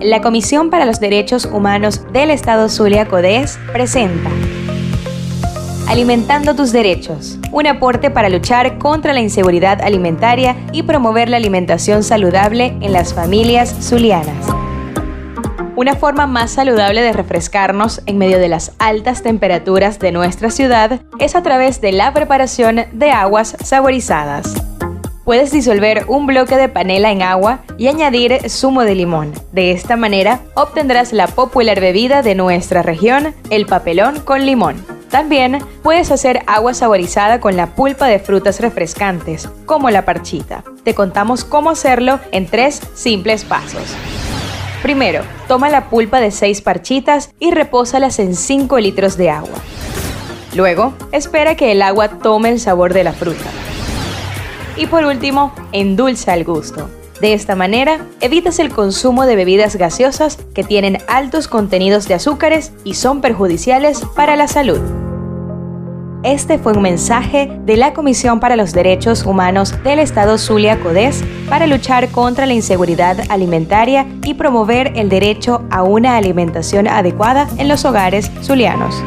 la Comisión para los Derechos Humanos del Estado Zulia Codés presenta Alimentando tus derechos, un aporte para luchar contra la inseguridad alimentaria y promover la alimentación saludable en las familias zulianas. Una forma más saludable de refrescarnos en medio de las altas temperaturas de nuestra ciudad es a través de la preparación de aguas saborizadas. Puedes disolver un bloque de panela en agua y añadir zumo de limón. De esta manera obtendrás la popular bebida de nuestra región, el papelón con limón. También puedes hacer agua saborizada con la pulpa de frutas refrescantes, como la parchita. Te contamos cómo hacerlo en tres simples pasos. Primero, toma la pulpa de 6 parchitas y repósalas en 5 litros de agua. Luego, espera que el agua tome el sabor de la fruta. Y por último, endulza al gusto. De esta manera, evitas el consumo de bebidas gaseosas que tienen altos contenidos de azúcares y son perjudiciales para la salud. Este fue un mensaje de la Comisión para los Derechos Humanos del Estado Zulia Codés para luchar contra la inseguridad alimentaria y promover el derecho a una alimentación adecuada en los hogares zulianos.